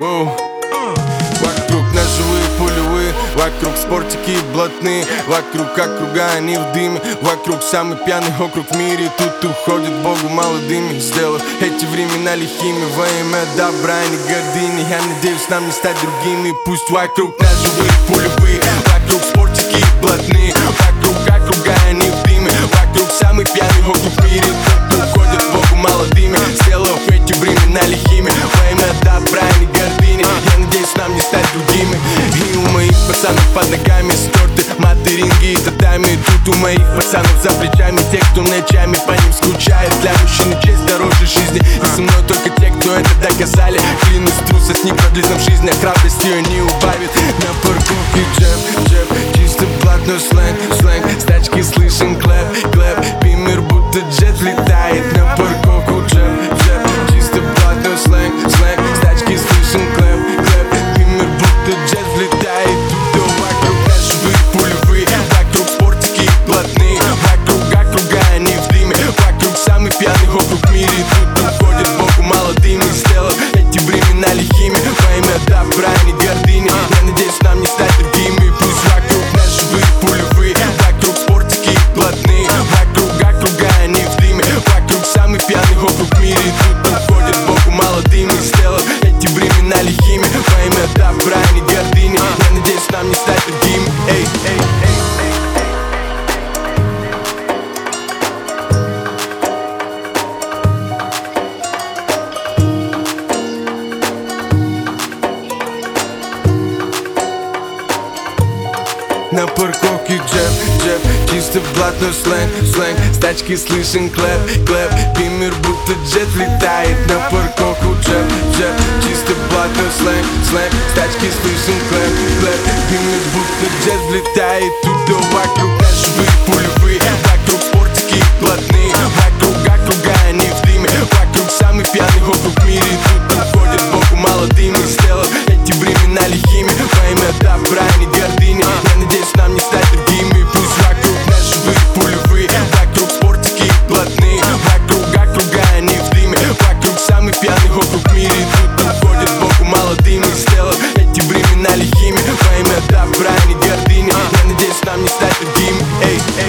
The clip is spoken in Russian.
Вокруг ножевые пулевые Вокруг спортики блатные Вокруг округа они в дыме Вокруг самый пьяный округ в мире Тут уходит Богу молодыми Сделав эти времена лихими Во имя добра и не гордыни. Я надеюсь нам не стать другими Пусть вокруг ножевые пулевые под ногами стерты. Материнги и татами Тут у моих пацанов за плечами. Те, кто ночами по ним скучает. Для мужчины честь дороже жизни. И со мной только те, кто это доказали. Клянусь, трусость не продлит нам жизнь А храбрость ее не убавит. На парковке джеб, джеб Чисто блатной сленг, лихими Во имя добра не гордыни. Я надеюсь нам не стать На парковке джеб, джеб Чисто блатной сленг, сленг. С тачки слышен clap, clap. Бимер будто jet летает На парковку джеб, джеб Чисто блатной сленг, сленг. С тачки слышен clap, clap. Бимер будто jet влетает Тут вокруг. Ножевые пулевые Вокруг that the demon. Hey, hey.